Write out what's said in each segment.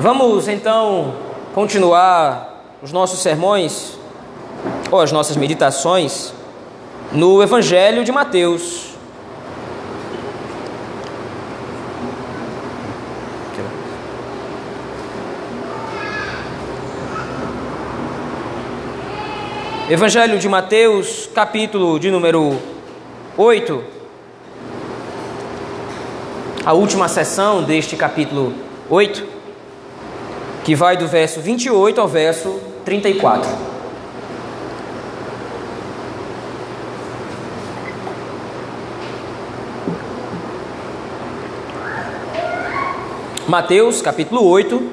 Vamos então continuar os nossos sermões ou as nossas meditações no Evangelho de Mateus. Evangelho de Mateus, capítulo de número 8. A última sessão deste capítulo 8, que vai do verso 28 ao verso 34. Mateus, capítulo 8,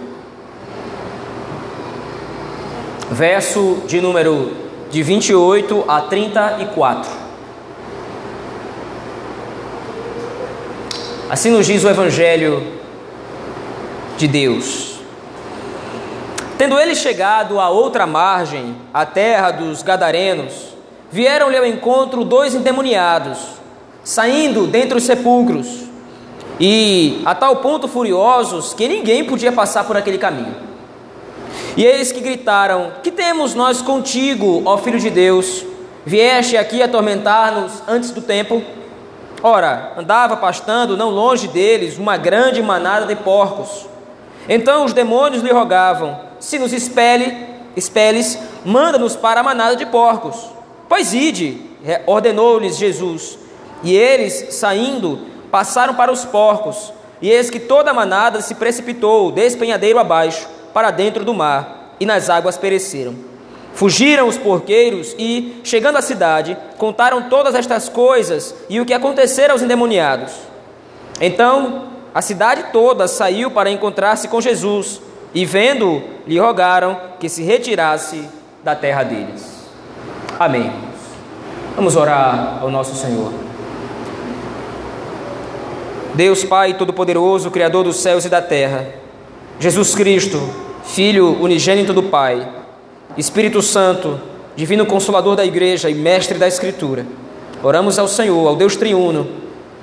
verso de número de 28 a 34. Assim nos diz o Evangelho de Deus. Tendo ele chegado à outra margem, a terra dos Gadarenos, vieram-lhe ao encontro dois endemoniados, saindo dentre os sepulcros, e a tal ponto furiosos que ninguém podia passar por aquele caminho. E eis que gritaram: Que temos nós contigo, ó Filho de Deus? Vieste aqui atormentar-nos antes do tempo? Ora, andava pastando não longe deles uma grande manada de porcos. Então os demônios lhe rogavam: Se nos expele, expeles, manda-nos para a manada de porcos. Pois ide, ordenou-lhes Jesus. E eles, saindo, passaram para os porcos. E eis que toda a manada se precipitou, despenhadeiro abaixo para dentro do mar, e nas águas pereceram. Fugiram os porqueiros e, chegando à cidade, contaram todas estas coisas e o que acontecera aos endemoniados. Então, a cidade toda saiu para encontrar-se com Jesus, e vendo, lhe rogaram que se retirasse da terra deles. Amém. Vamos orar ao nosso Senhor. Deus Pai Todo-Poderoso, Criador dos céus e da terra, Jesus Cristo, Filho unigênito do Pai, Espírito Santo, Divino Consolador da Igreja e Mestre da Escritura, oramos ao Senhor, ao Deus Triuno,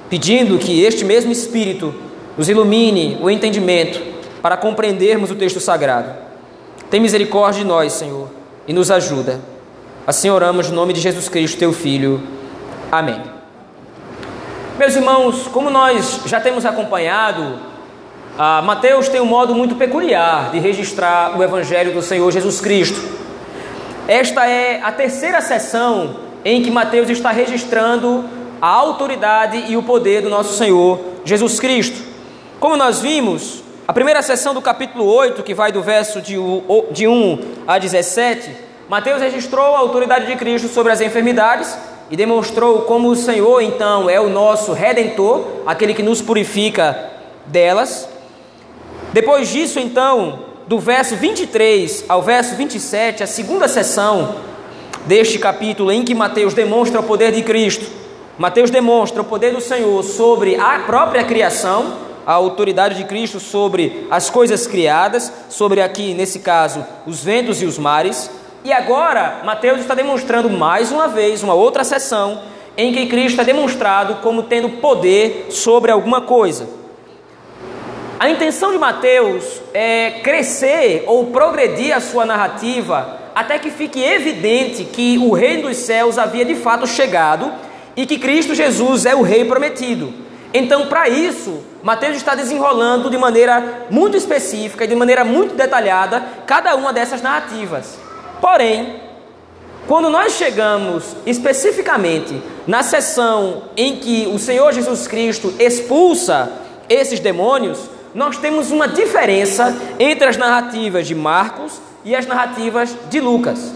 pedindo que este mesmo Espírito nos ilumine o entendimento para compreendermos o texto sagrado. Tem misericórdia de nós, Senhor, e nos ajuda. Assim oramos no nome de Jesus Cristo, teu Filho. Amém. Meus irmãos, como nós já temos acompanhado ah, Mateus tem um modo muito peculiar de registrar o Evangelho do Senhor Jesus Cristo. Esta é a terceira sessão em que Mateus está registrando a autoridade e o poder do nosso Senhor Jesus Cristo. Como nós vimos, a primeira sessão do capítulo 8, que vai do verso de 1 a 17, Mateus registrou a autoridade de Cristo sobre as enfermidades e demonstrou como o Senhor, então, é o nosso redentor, aquele que nos purifica delas. Depois disso, então, do verso 23 ao verso 27, a segunda sessão deste capítulo em que Mateus demonstra o poder de Cristo, Mateus demonstra o poder do Senhor sobre a própria criação, a autoridade de Cristo sobre as coisas criadas, sobre aqui, nesse caso, os ventos e os mares. E agora, Mateus está demonstrando mais uma vez, uma outra sessão, em que Cristo é demonstrado como tendo poder sobre alguma coisa. A intenção de Mateus é crescer ou progredir a sua narrativa até que fique evidente que o reino dos céus havia de fato chegado e que Cristo Jesus é o rei prometido. Então, para isso, Mateus está desenrolando de maneira muito específica e de maneira muito detalhada cada uma dessas narrativas. Porém, quando nós chegamos especificamente na sessão em que o Senhor Jesus Cristo expulsa esses demônios, nós temos uma diferença entre as narrativas de Marcos e as narrativas de Lucas.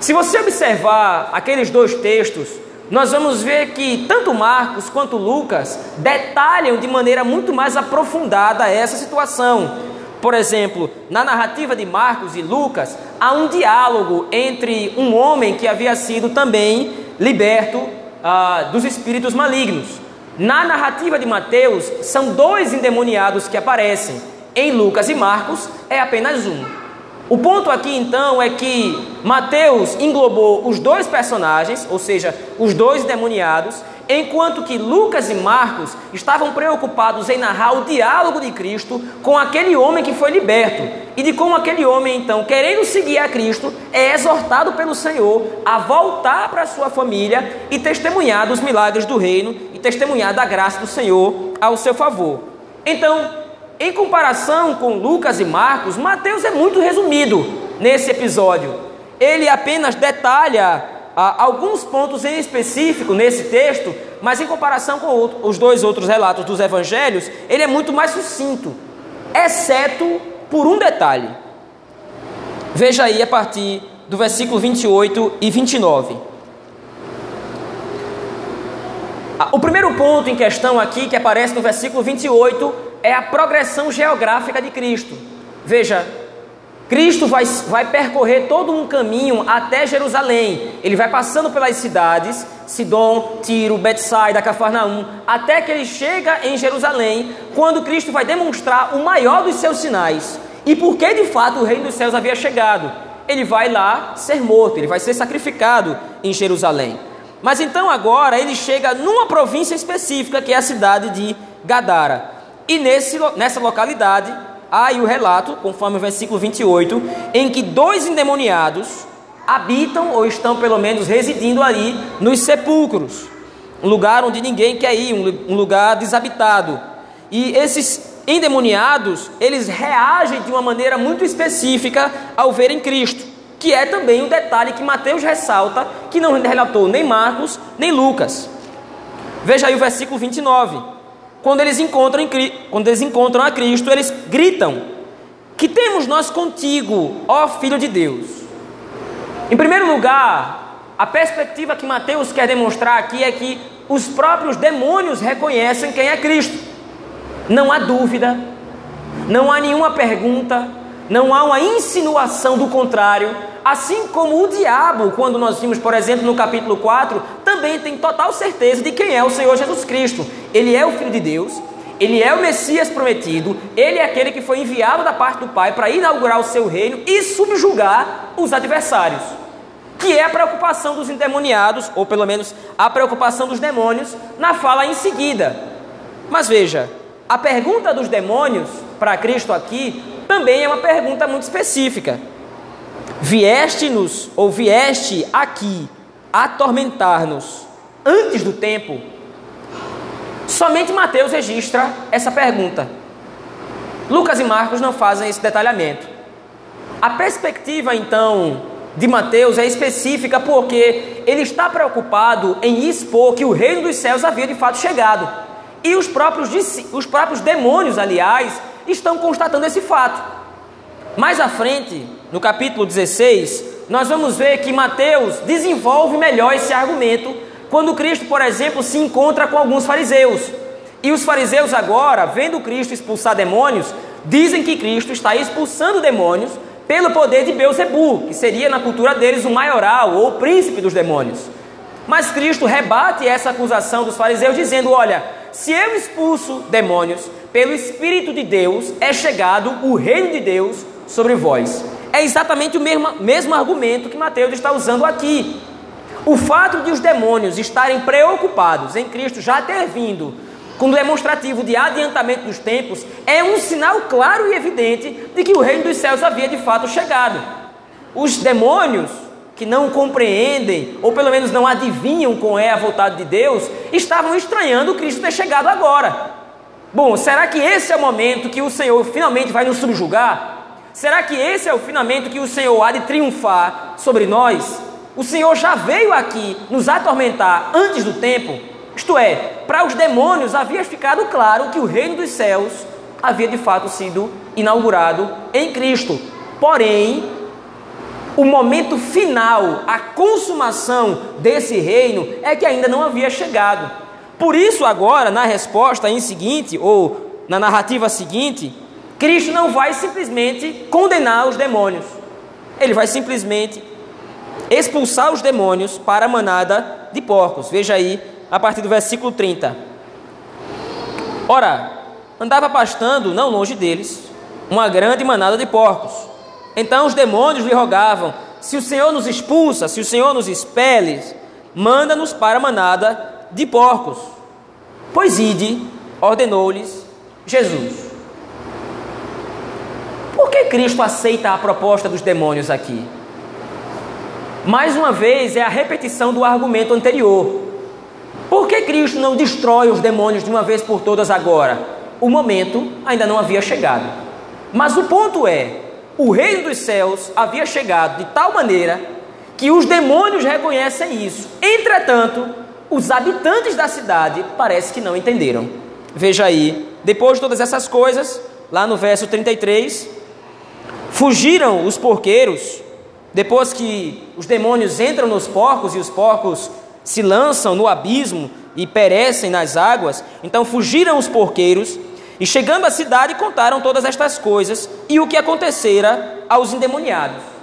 Se você observar aqueles dois textos, nós vamos ver que tanto Marcos quanto Lucas detalham de maneira muito mais aprofundada essa situação. Por exemplo, na narrativa de Marcos e Lucas, há um diálogo entre um homem que havia sido também liberto ah, dos espíritos malignos. Na narrativa de Mateus, são dois endemoniados que aparecem. Em Lucas e Marcos, é apenas um. O ponto aqui então é que Mateus englobou os dois personagens, ou seja, os dois endemoniados, enquanto que Lucas e Marcos estavam preocupados em narrar o diálogo de Cristo com aquele homem que foi liberto e de como aquele homem, então, querendo seguir a Cristo, é exortado pelo Senhor a voltar para sua família e testemunhar dos milagres do reino e testemunhar da graça do Senhor ao seu favor. Então, em comparação com Lucas e Marcos, Mateus é muito resumido nesse episódio. Ele apenas detalha ah, alguns pontos em específico nesse texto, mas em comparação com os dois outros relatos dos evangelhos, ele é muito mais sucinto, exceto por um detalhe. Veja aí a partir do versículo 28 e 29. Ah, o primeiro ponto em questão aqui, que aparece no versículo 28, é a progressão geográfica de Cristo. Veja, Cristo vai, vai percorrer todo um caminho até Jerusalém. Ele vai passando pelas cidades, Sidom, Tiro, Betsaida, Cafarnaum, até que ele chega em Jerusalém, quando Cristo vai demonstrar o maior dos seus sinais. E por que de fato o reino dos céus havia chegado? Ele vai lá ser morto, ele vai ser sacrificado em Jerusalém. Mas então agora ele chega numa província específica, que é a cidade de Gadara. E nesse, nessa localidade há aí o relato, conforme o versículo 28, em que dois endemoniados habitam ou estão pelo menos residindo ali nos sepulcros, um lugar onde ninguém quer ir, um lugar desabitado. E esses endemoniados, eles reagem de uma maneira muito específica ao verem Cristo, que é também um detalhe que Mateus ressalta, que não relatou nem Marcos, nem Lucas. Veja aí o versículo 29 quando eles encontram, quando eles encontram a Cristo, eles gritam: Que temos nós contigo, ó Filho de Deus? Em primeiro lugar, a perspectiva que Mateus quer demonstrar aqui é que os próprios demônios reconhecem quem é Cristo. Não há dúvida, não há nenhuma pergunta, não há uma insinuação do contrário. Assim como o diabo, quando nós vimos, por exemplo, no capítulo 4, também tem total certeza de quem é o Senhor Jesus Cristo. Ele é o Filho de Deus, ele é o Messias prometido, ele é aquele que foi enviado da parte do Pai para inaugurar o seu reino e subjugar os adversários. Que é a preocupação dos endemoniados, ou pelo menos a preocupação dos demônios, na fala em seguida. Mas veja, a pergunta dos demônios para Cristo aqui também é uma pergunta muito específica. Vieste-nos ou vieste aqui atormentar-nos antes do tempo? Somente Mateus registra essa pergunta. Lucas e Marcos não fazem esse detalhamento. A perspectiva então de Mateus é específica porque ele está preocupado em expor que o reino dos céus havia de fato chegado. E os próprios, os próprios demônios, aliás, estão constatando esse fato. Mais à frente, no capítulo 16, nós vamos ver que Mateus desenvolve melhor esse argumento quando Cristo, por exemplo, se encontra com alguns fariseus. E os fariseus agora, vendo Cristo expulsar demônios, dizem que Cristo está expulsando demônios pelo poder de Beuzebu, que seria na cultura deles o maioral ou o príncipe dos demônios. Mas Cristo rebate essa acusação dos fariseus dizendo: "Olha, se eu expulso demônios pelo espírito de Deus, é chegado o reino de Deus sobre vós." é exatamente o mesmo, mesmo argumento que Mateus está usando aqui. O fato de os demônios estarem preocupados em Cristo já ter vindo com o demonstrativo de adiantamento dos tempos é um sinal claro e evidente de que o reino dos céus havia de fato chegado. Os demônios que não compreendem, ou pelo menos não adivinham qual é a vontade de Deus, estavam estranhando Cristo ter chegado agora. Bom, será que esse é o momento que o Senhor finalmente vai nos subjugar? Será que esse é o finamento que o Senhor há de triunfar sobre nós? O Senhor já veio aqui nos atormentar antes do tempo? Isto é, para os demônios havia ficado claro que o reino dos céus havia de fato sido inaugurado em Cristo. Porém, o momento final, a consumação desse reino é que ainda não havia chegado. Por isso, agora, na resposta em seguinte, ou na narrativa seguinte, Cristo não vai simplesmente condenar os demônios, ele vai simplesmente expulsar os demônios para a manada de porcos. Veja aí, a partir do versículo 30. Ora, andava pastando, não longe deles, uma grande manada de porcos. Então os demônios lhe rogavam: Se o Senhor nos expulsa, se o Senhor nos expele, manda-nos para a manada de porcos. Pois ide, ordenou-lhes Jesus. Por que Cristo aceita a proposta dos demônios aqui? Mais uma vez, é a repetição do argumento anterior. Por que Cristo não destrói os demônios de uma vez por todas agora? O momento ainda não havia chegado. Mas o ponto é: o reino dos céus havia chegado de tal maneira que os demônios reconhecem isso. Entretanto, os habitantes da cidade parece que não entenderam. Veja aí, depois de todas essas coisas, lá no verso 33, fugiram os porqueiros, depois que os demônios entram nos porcos e os porcos se lançam no abismo e perecem nas águas, então fugiram os porqueiros e chegando à cidade contaram todas estas coisas e o que acontecera aos endemoniados.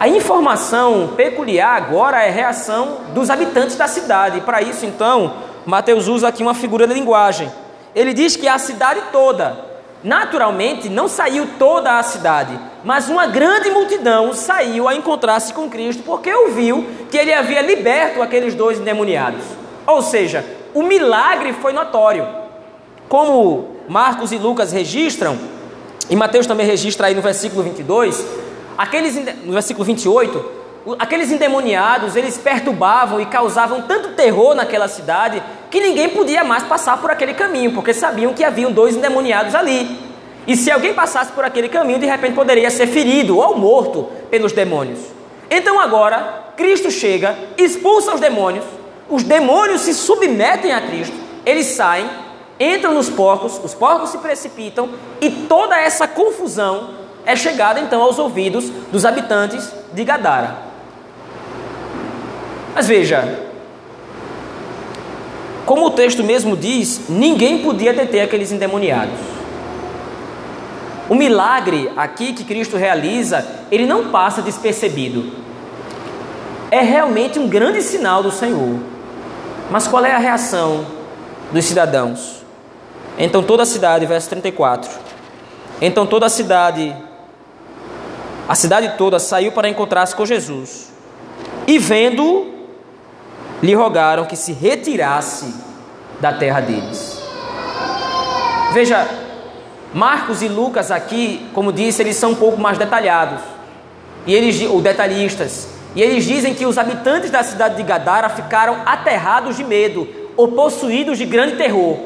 A informação peculiar agora é a reação dos habitantes da cidade. Para isso, então, Mateus usa aqui uma figura de linguagem. Ele diz que a cidade toda, naturalmente, não saiu toda a cidade, mas uma grande multidão saiu a encontrar-se com Cristo porque ouviu que ele havia liberto aqueles dois endemoniados. Ou seja, o milagre foi notório. Como Marcos e Lucas registram, e Mateus também registra aí no versículo 22, Aqueles, no versículo 28, aqueles endemoniados, eles perturbavam e causavam tanto terror naquela cidade que ninguém podia mais passar por aquele caminho, porque sabiam que haviam dois endemoniados ali. E se alguém passasse por aquele caminho, de repente poderia ser ferido ou morto pelos demônios. Então agora, Cristo chega, expulsa os demônios, os demônios se submetem a Cristo, eles saem, entram nos porcos, os porcos se precipitam e toda essa confusão é chegada então aos ouvidos dos habitantes de Gadara. Mas veja, como o texto mesmo diz, ninguém podia deter aqueles endemoniados. O milagre aqui que Cristo realiza, ele não passa despercebido. É realmente um grande sinal do Senhor. Mas qual é a reação dos cidadãos? Então toda a cidade, verso 34. Então toda a cidade a cidade toda saiu para encontrar-se com Jesus. E vendo, lhe rogaram que se retirasse da terra deles. Veja, Marcos e Lucas aqui, como disse, eles são um pouco mais detalhados. E eles, ou detalhistas. E eles dizem que os habitantes da cidade de Gadara ficaram aterrados de medo, ou possuídos de grande terror.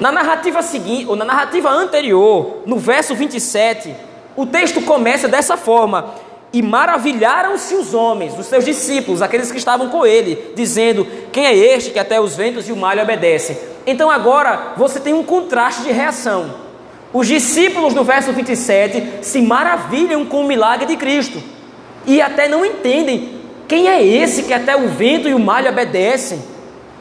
Na narrativa seguinte, ou na narrativa anterior, no verso 27, o texto começa dessa forma: E maravilharam-se os homens, os seus discípulos, aqueles que estavam com ele, dizendo: Quem é este que até os ventos e o mar lhe obedecem? Então agora você tem um contraste de reação. Os discípulos, no verso 27, se maravilham com o milagre de Cristo e até não entendem quem é esse que até o vento e o mar lhe obedecem.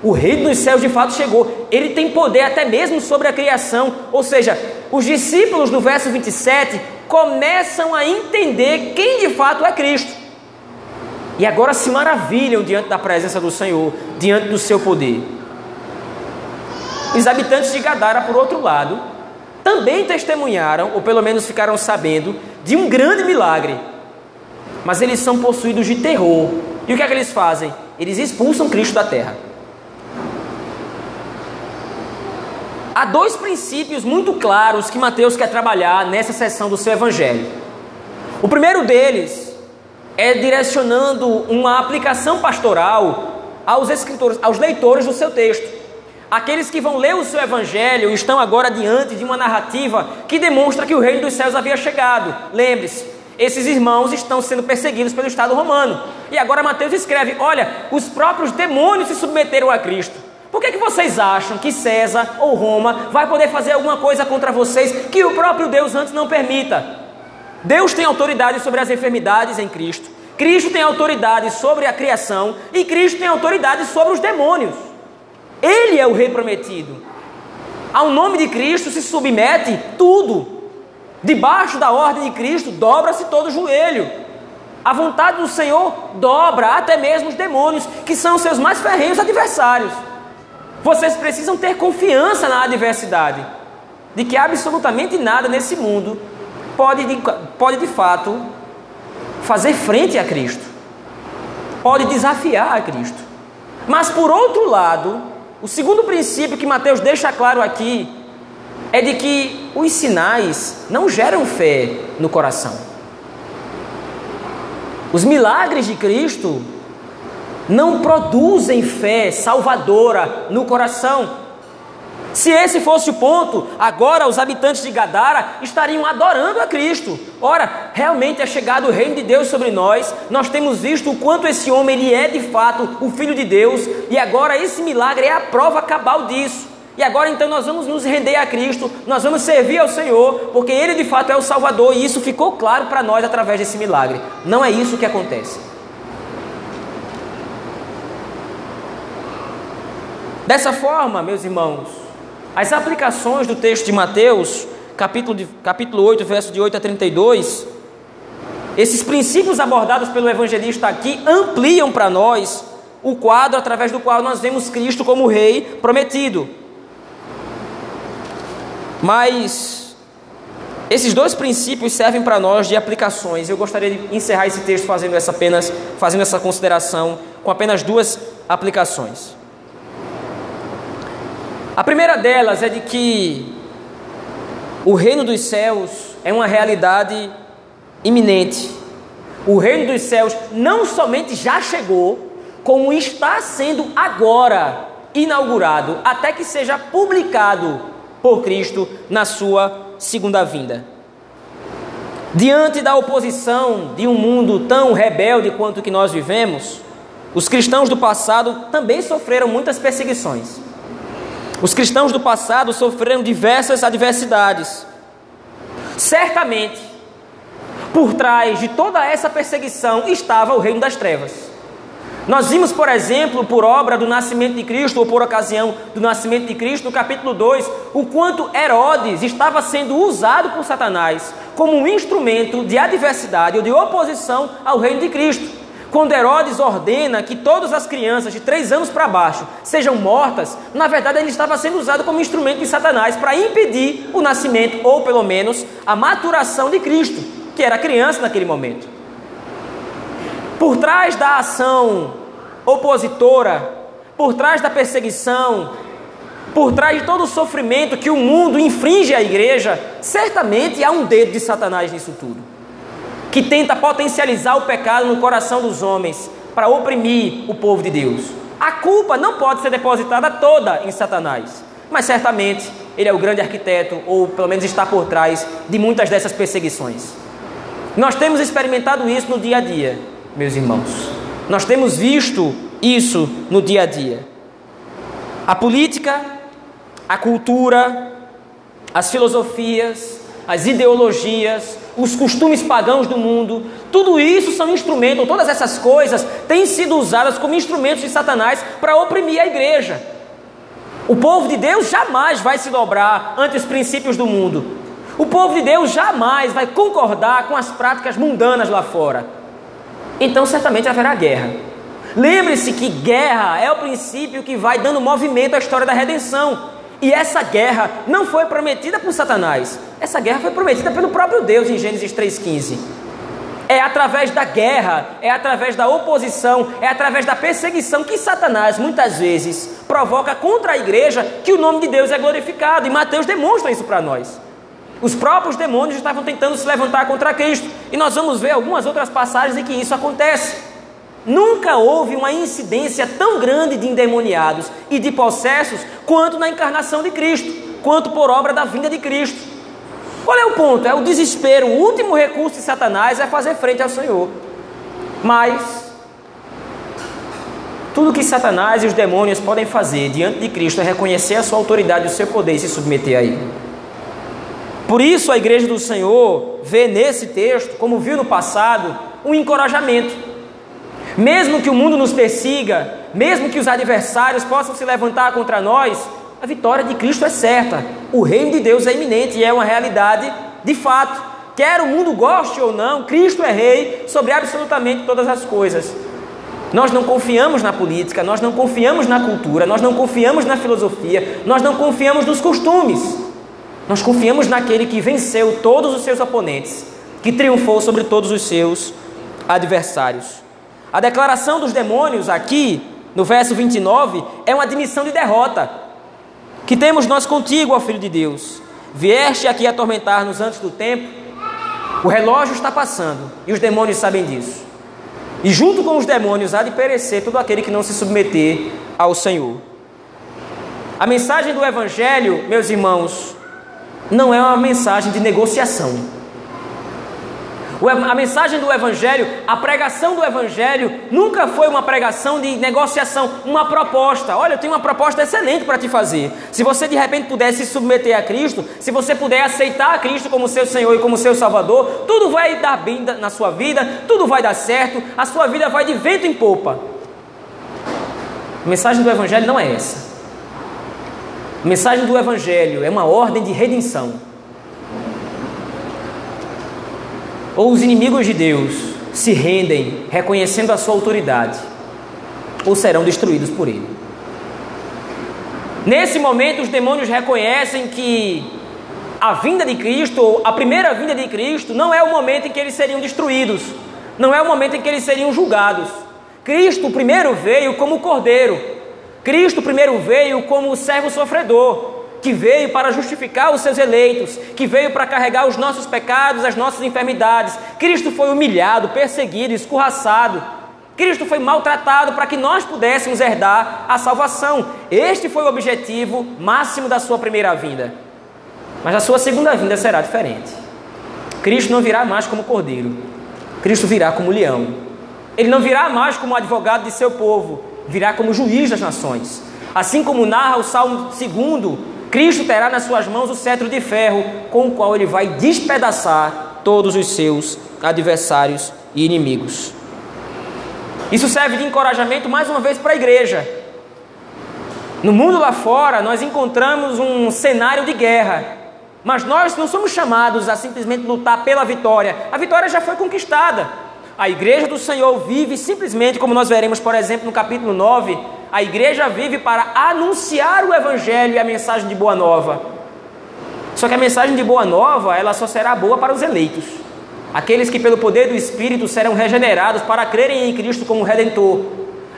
O reino dos céus de fato chegou. Ele tem poder até mesmo sobre a criação. Ou seja, os discípulos no verso 27 começam a entender quem de fato é Cristo. E agora se maravilham diante da presença do Senhor, diante do seu poder. Os habitantes de Gadara, por outro lado, também testemunharam, ou pelo menos ficaram sabendo, de um grande milagre. Mas eles são possuídos de terror. E o que é que eles fazem? Eles expulsam Cristo da terra. Há dois princípios muito claros que Mateus quer trabalhar nessa seção do seu evangelho. O primeiro deles é direcionando uma aplicação pastoral aos escritores, aos leitores do seu texto. Aqueles que vão ler o seu evangelho estão agora diante de uma narrativa que demonstra que o reino dos céus havia chegado. Lembre-se, esses irmãos estão sendo perseguidos pelo Estado romano. E agora Mateus escreve: olha, os próprios demônios se submeteram a Cristo. Por que, que vocês acham que César ou Roma vai poder fazer alguma coisa contra vocês que o próprio Deus antes não permita? Deus tem autoridade sobre as enfermidades em Cristo, Cristo tem autoridade sobre a criação e Cristo tem autoridade sobre os demônios. Ele é o rei prometido. Ao nome de Cristo se submete tudo. Debaixo da ordem de Cristo dobra-se todo o joelho. A vontade do Senhor dobra até mesmo os demônios, que são seus mais ferrenhos adversários. Vocês precisam ter confiança na adversidade, de que absolutamente nada nesse mundo pode de, pode de fato fazer frente a Cristo, pode desafiar a Cristo. Mas por outro lado, o segundo princípio que Mateus deixa claro aqui é de que os sinais não geram fé no coração. Os milagres de Cristo não produzem fé salvadora no coração. Se esse fosse o ponto, agora os habitantes de Gadara estariam adorando a Cristo. Ora, realmente é chegado o reino de Deus sobre nós. Nós temos visto o quanto esse homem ele é de fato o filho de Deus, e agora esse milagre é a prova cabal disso. E agora então nós vamos nos render a Cristo, nós vamos servir ao Senhor, porque ele de fato é o Salvador, e isso ficou claro para nós através desse milagre. Não é isso que acontece. Dessa forma, meus irmãos, as aplicações do texto de Mateus, capítulo, de, capítulo 8, verso de 8 a 32, esses princípios abordados pelo evangelista aqui ampliam para nós o quadro através do qual nós vemos Cristo como Rei prometido. Mas esses dois princípios servem para nós de aplicações. Eu gostaria de encerrar esse texto fazendo essa apenas fazendo essa consideração com apenas duas aplicações. A primeira delas é de que o reino dos céus é uma realidade iminente. O reino dos céus não somente já chegou, como está sendo agora inaugurado, até que seja publicado por Cristo na sua segunda vinda. Diante da oposição de um mundo tão rebelde quanto o que nós vivemos, os cristãos do passado também sofreram muitas perseguições. Os cristãos do passado sofreram diversas adversidades. Certamente, por trás de toda essa perseguição estava o reino das trevas. Nós vimos, por exemplo, por obra do nascimento de Cristo, ou por ocasião do nascimento de Cristo, no capítulo 2, o quanto Herodes estava sendo usado por Satanás como um instrumento de adversidade ou de oposição ao reino de Cristo. Quando Herodes ordena que todas as crianças de três anos para baixo sejam mortas, na verdade ele estava sendo usado como instrumento de Satanás para impedir o nascimento, ou pelo menos a maturação de Cristo, que era criança naquele momento. Por trás da ação opositora, por trás da perseguição, por trás de todo o sofrimento que o mundo infringe à igreja, certamente há um dedo de Satanás nisso tudo que tenta potencializar o pecado no coração dos homens para oprimir o povo de Deus. A culpa não pode ser depositada toda em Satanás, mas certamente ele é o grande arquiteto, ou pelo menos está por trás de muitas dessas perseguições. Nós temos experimentado isso no dia a dia, meus irmãos. Nós temos visto isso no dia a dia. A política, a cultura, as filosofias, as ideologias, os costumes pagãos do mundo, tudo isso são instrumentos, todas essas coisas têm sido usadas como instrumentos de Satanás para oprimir a igreja. O povo de Deus jamais vai se dobrar ante os princípios do mundo. O povo de Deus jamais vai concordar com as práticas mundanas lá fora. Então, certamente haverá guerra. Lembre-se que guerra é o princípio que vai dando movimento à história da redenção. E essa guerra não foi prometida por Satanás, essa guerra foi prometida pelo próprio Deus em Gênesis 3,15. É através da guerra, é através da oposição, é através da perseguição que Satanás muitas vezes provoca contra a igreja que o nome de Deus é glorificado. E Mateus demonstra isso para nós. Os próprios demônios estavam tentando se levantar contra Cristo. E nós vamos ver algumas outras passagens em que isso acontece. Nunca houve uma incidência tão grande de endemoniados e de possessos quanto na encarnação de Cristo, quanto por obra da vinda de Cristo. Qual é o ponto? É o desespero. O último recurso de Satanás é fazer frente ao Senhor. Mas tudo que Satanás e os demônios podem fazer diante de Cristo é reconhecer a sua autoridade o seu poder e se submeter a Ele. Por isso a igreja do Senhor vê nesse texto, como viu no passado, um encorajamento mesmo que o mundo nos persiga, mesmo que os adversários possam se levantar contra nós, a vitória de Cristo é certa. O reino de Deus é iminente e é uma realidade de fato. Quer o mundo goste ou não, Cristo é rei sobre absolutamente todas as coisas. Nós não confiamos na política, nós não confiamos na cultura, nós não confiamos na filosofia, nós não confiamos nos costumes. Nós confiamos naquele que venceu todos os seus oponentes, que triunfou sobre todos os seus adversários. A declaração dos demônios aqui no verso 29, é uma admissão de derrota. Que temos nós contigo, ó Filho de Deus. Vieste aqui atormentar-nos antes do tempo. O relógio está passando e os demônios sabem disso. E junto com os demônios há de perecer todo aquele que não se submeter ao Senhor. A mensagem do Evangelho, meus irmãos, não é uma mensagem de negociação. A mensagem do Evangelho, a pregação do Evangelho, nunca foi uma pregação de negociação, uma proposta. Olha, eu tenho uma proposta excelente para te fazer. Se você de repente puder se submeter a Cristo, se você puder aceitar a Cristo como seu Senhor e como seu Salvador, tudo vai dar bem na sua vida, tudo vai dar certo, a sua vida vai de vento em popa. A mensagem do Evangelho não é essa. A mensagem do Evangelho é uma ordem de redenção. Ou os inimigos de Deus se rendem reconhecendo a sua autoridade, ou serão destruídos por ele. Nesse momento, os demônios reconhecem que a vinda de Cristo, a primeira vinda de Cristo, não é o momento em que eles seriam destruídos, não é o momento em que eles seriam julgados. Cristo primeiro veio como cordeiro, Cristo primeiro veio como servo sofredor, que veio para justificar os seus eleitos, que veio para carregar os nossos pecados, as nossas enfermidades. Cristo foi humilhado, perseguido, escorraçado. Cristo foi maltratado para que nós pudéssemos herdar a salvação. Este foi o objetivo máximo da sua primeira vinda. Mas a sua segunda vinda será diferente. Cristo não virá mais como cordeiro. Cristo virá como leão. Ele não virá mais como advogado de seu povo, virá como juiz das nações. Assim como narra o Salmo 2, Cristo terá nas suas mãos o cetro de ferro, com o qual ele vai despedaçar todos os seus adversários e inimigos. Isso serve de encorajamento mais uma vez para a igreja. No mundo lá fora, nós encontramos um cenário de guerra, mas nós não somos chamados a simplesmente lutar pela vitória. A vitória já foi conquistada. A igreja do Senhor vive simplesmente, como nós veremos, por exemplo, no capítulo 9, a igreja vive para anunciar o evangelho e a mensagem de boa nova. Só que a mensagem de boa nova, ela só será boa para os eleitos. Aqueles que pelo poder do Espírito serão regenerados para crerem em Cristo como redentor.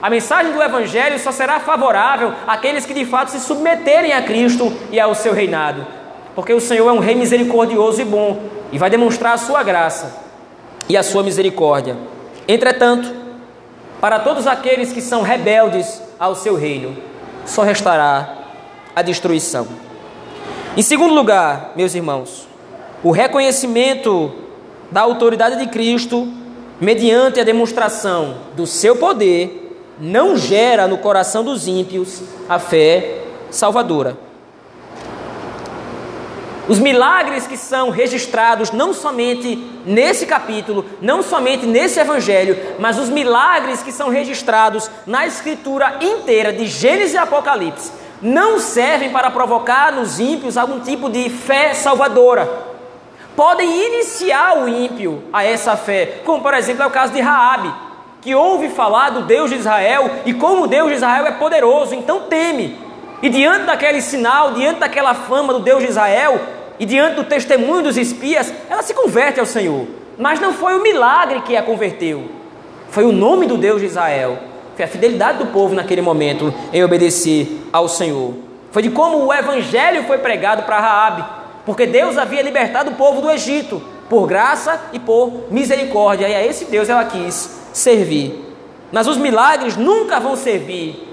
A mensagem do evangelho só será favorável àqueles que de fato se submeterem a Cristo e ao seu reinado. Porque o Senhor é um rei misericordioso e bom e vai demonstrar a sua graça e a sua misericórdia. Entretanto, para todos aqueles que são rebeldes ao seu reino, só restará a destruição. Em segundo lugar, meus irmãos, o reconhecimento da autoridade de Cristo, mediante a demonstração do seu poder, não gera no coração dos ímpios a fé salvadora. Os milagres que são registrados não somente nesse capítulo, não somente nesse evangelho, mas os milagres que são registrados na escritura inteira de Gênesis e Apocalipse, não servem para provocar nos ímpios algum tipo de fé salvadora. Podem iniciar o ímpio a essa fé, como por exemplo é o caso de Raabe, que ouve falar do Deus de Israel e como o Deus de Israel é poderoso, então teme. E diante daquele sinal, diante daquela fama do Deus de Israel, e diante do testemunho dos espias, ela se converte ao Senhor. Mas não foi o milagre que a converteu, foi o nome do Deus de Israel, foi a fidelidade do povo naquele momento em obedecer ao Senhor. Foi de como o evangelho foi pregado para Raabe, porque Deus havia libertado o povo do Egito por graça e por misericórdia, e a esse Deus ela quis servir. Mas os milagres nunca vão servir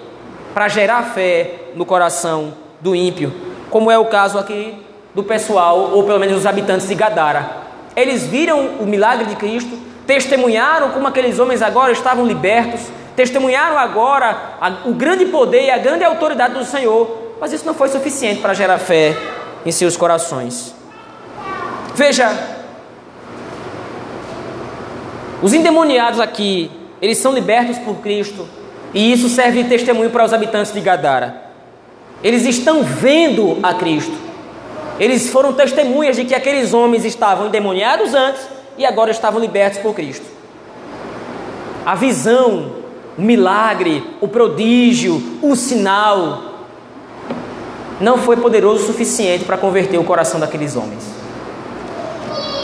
para gerar fé no coração do ímpio, como é o caso aqui do pessoal, ou pelo menos dos habitantes de Gadara. Eles viram o milagre de Cristo, testemunharam como aqueles homens agora estavam libertos, testemunharam agora a, o grande poder e a grande autoridade do Senhor, mas isso não foi suficiente para gerar fé em seus corações. Veja, os endemoniados aqui, eles são libertos por Cristo, e isso serve de testemunho para os habitantes de Gadara. Eles estão vendo a Cristo. Eles foram testemunhas de que aqueles homens estavam endemoniados antes e agora estavam libertos por Cristo. A visão, o milagre, o prodígio, o sinal não foi poderoso o suficiente para converter o coração daqueles homens.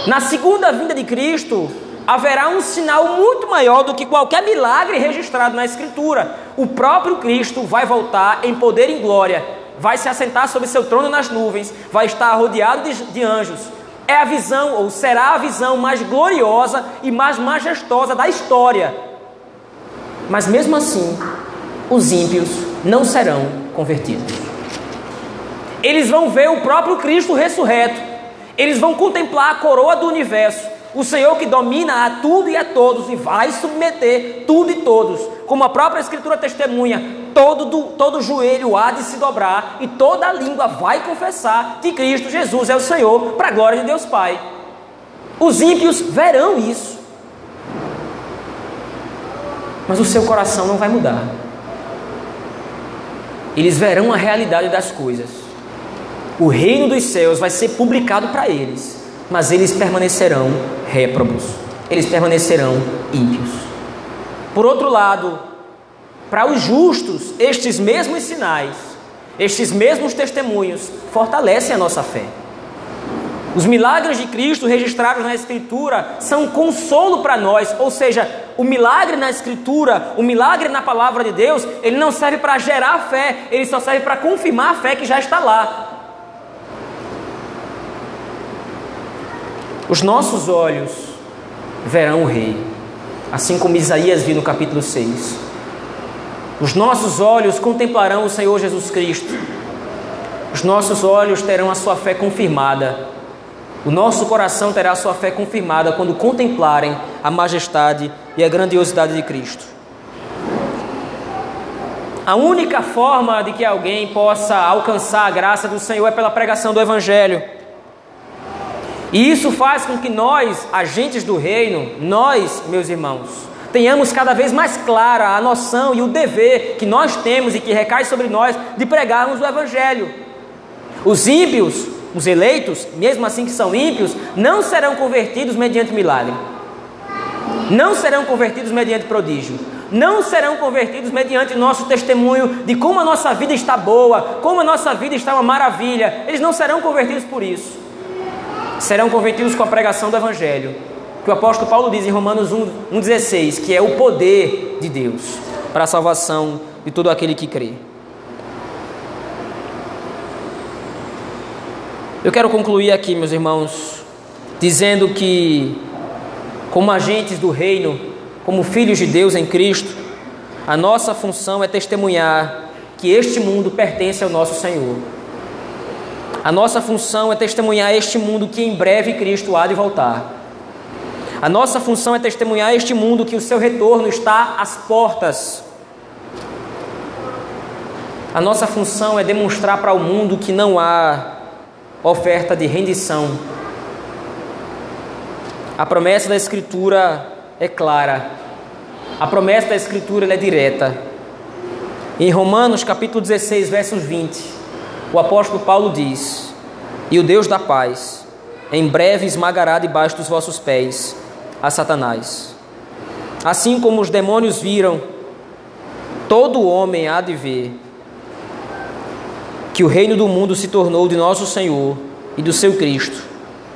Na segunda vinda de Cristo, haverá um sinal muito maior do que qualquer milagre registrado na Escritura. O próprio Cristo vai voltar em poder e glória, vai se assentar sobre seu trono nas nuvens, vai estar rodeado de, de anjos. É a visão, ou será a visão mais gloriosa e mais majestosa da história. Mas mesmo assim, os ímpios não serão convertidos. Eles vão ver o próprio Cristo ressurreto, eles vão contemplar a coroa do universo, o Senhor que domina a tudo e a todos e vai submeter tudo e todos, como a própria Escritura testemunha, todo, todo joelho há de se dobrar e toda língua vai confessar que Cristo Jesus é o Senhor, para a glória de Deus Pai. Os ímpios verão isso, mas o seu coração não vai mudar. Eles verão a realidade das coisas. O reino dos céus vai ser publicado para eles mas eles permanecerão réprobos, eles permanecerão ímpios. Por outro lado, para os justos, estes mesmos sinais, estes mesmos testemunhos fortalecem a nossa fé. Os milagres de Cristo registrados na Escritura são consolo para nós, ou seja, o milagre na Escritura, o milagre na palavra de Deus, ele não serve para gerar fé, ele só serve para confirmar a fé que já está lá. Os nossos olhos verão o Rei, assim como Isaías viu no capítulo 6. Os nossos olhos contemplarão o Senhor Jesus Cristo. Os nossos olhos terão a sua fé confirmada. O nosso coração terá a sua fé confirmada quando contemplarem a majestade e a grandiosidade de Cristo. A única forma de que alguém possa alcançar a graça do Senhor é pela pregação do Evangelho. E isso faz com que nós, agentes do reino, nós, meus irmãos, tenhamos cada vez mais clara a noção e o dever que nós temos e que recai sobre nós de pregarmos o Evangelho. Os ímpios, os eleitos, mesmo assim que são ímpios, não serão convertidos mediante milagre, não serão convertidos mediante prodígio, não serão convertidos mediante nosso testemunho de como a nossa vida está boa, como a nossa vida está uma maravilha, eles não serão convertidos por isso. Serão convertidos com a pregação do Evangelho, que o apóstolo Paulo diz em Romanos 1,16, que é o poder de Deus para a salvação de todo aquele que crê. Eu quero concluir aqui, meus irmãos, dizendo que, como agentes do reino, como filhos de Deus em Cristo, a nossa função é testemunhar que este mundo pertence ao nosso Senhor. A nossa função é testemunhar este mundo que em breve Cristo há de voltar. A nossa função é testemunhar este mundo que o seu retorno está às portas. A nossa função é demonstrar para o mundo que não há oferta de rendição. A promessa da Escritura é clara. A promessa da Escritura é direta. Em Romanos capítulo 16, versos 20 o apóstolo Paulo diz: E o Deus da paz, em breve esmagará debaixo dos vossos pés a Satanás. Assim como os demônios viram, todo homem há de ver que o reino do mundo se tornou de nosso Senhor e do seu Cristo,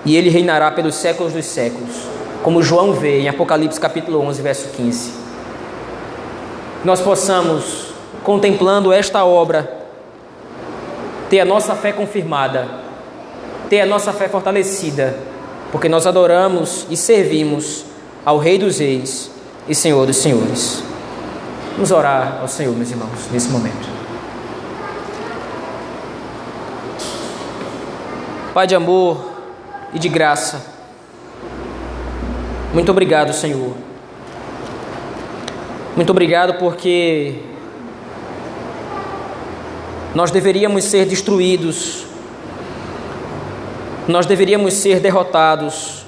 e ele reinará pelos séculos dos séculos, como João vê em Apocalipse capítulo 11, verso 15. Nós possamos, contemplando esta obra, ter a nossa fé confirmada, ter a nossa fé fortalecida, porque nós adoramos e servimos ao Rei dos Reis e Senhor dos Senhores. Vamos orar ao Senhor, meus irmãos, nesse momento. Pai de amor e de graça, muito obrigado, Senhor. Muito obrigado porque nós deveríamos ser destruídos, nós deveríamos ser derrotados,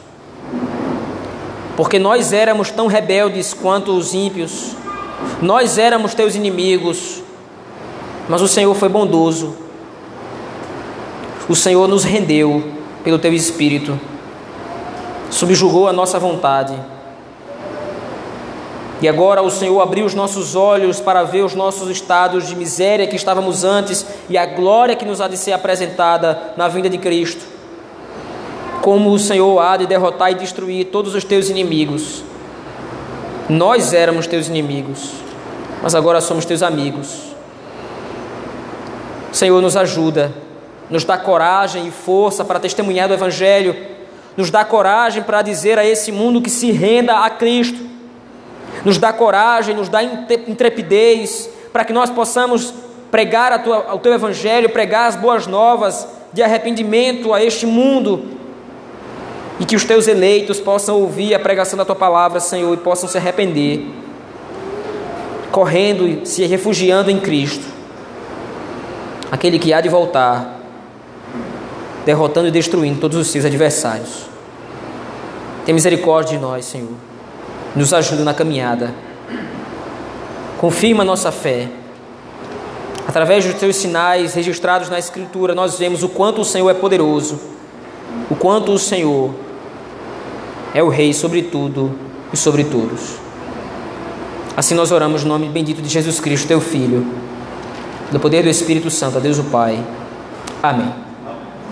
porque nós éramos tão rebeldes quanto os ímpios, nós éramos teus inimigos, mas o Senhor foi bondoso, o Senhor nos rendeu pelo teu Espírito, subjugou a nossa vontade. E agora o Senhor abriu os nossos olhos para ver os nossos estados de miséria que estávamos antes e a glória que nos há de ser apresentada na vinda de Cristo. Como o Senhor há de derrotar e destruir todos os teus inimigos. Nós éramos teus inimigos, mas agora somos teus amigos. Senhor, nos ajuda, nos dá coragem e força para testemunhar do Evangelho, nos dá coragem para dizer a esse mundo que se renda a Cristo, nos dá coragem, nos dá intrepidez para que nós possamos pregar tua, o teu Evangelho, pregar as boas novas de arrependimento a este mundo e que os teus eleitos possam ouvir a pregação da tua palavra, Senhor, e possam se arrepender, correndo e se refugiando em Cristo, aquele que há de voltar, derrotando e destruindo todos os seus adversários. Tem misericórdia de nós, Senhor. Nos ajuda na caminhada. Confirma nossa fé. Através dos teus sinais registrados na Escritura, nós vemos o quanto o Senhor é poderoso, o quanto o Senhor é o Rei sobre tudo e sobre todos. Assim nós oramos no nome bendito de Jesus Cristo, teu Filho, no poder do Espírito Santo, a Deus o Pai. Amém.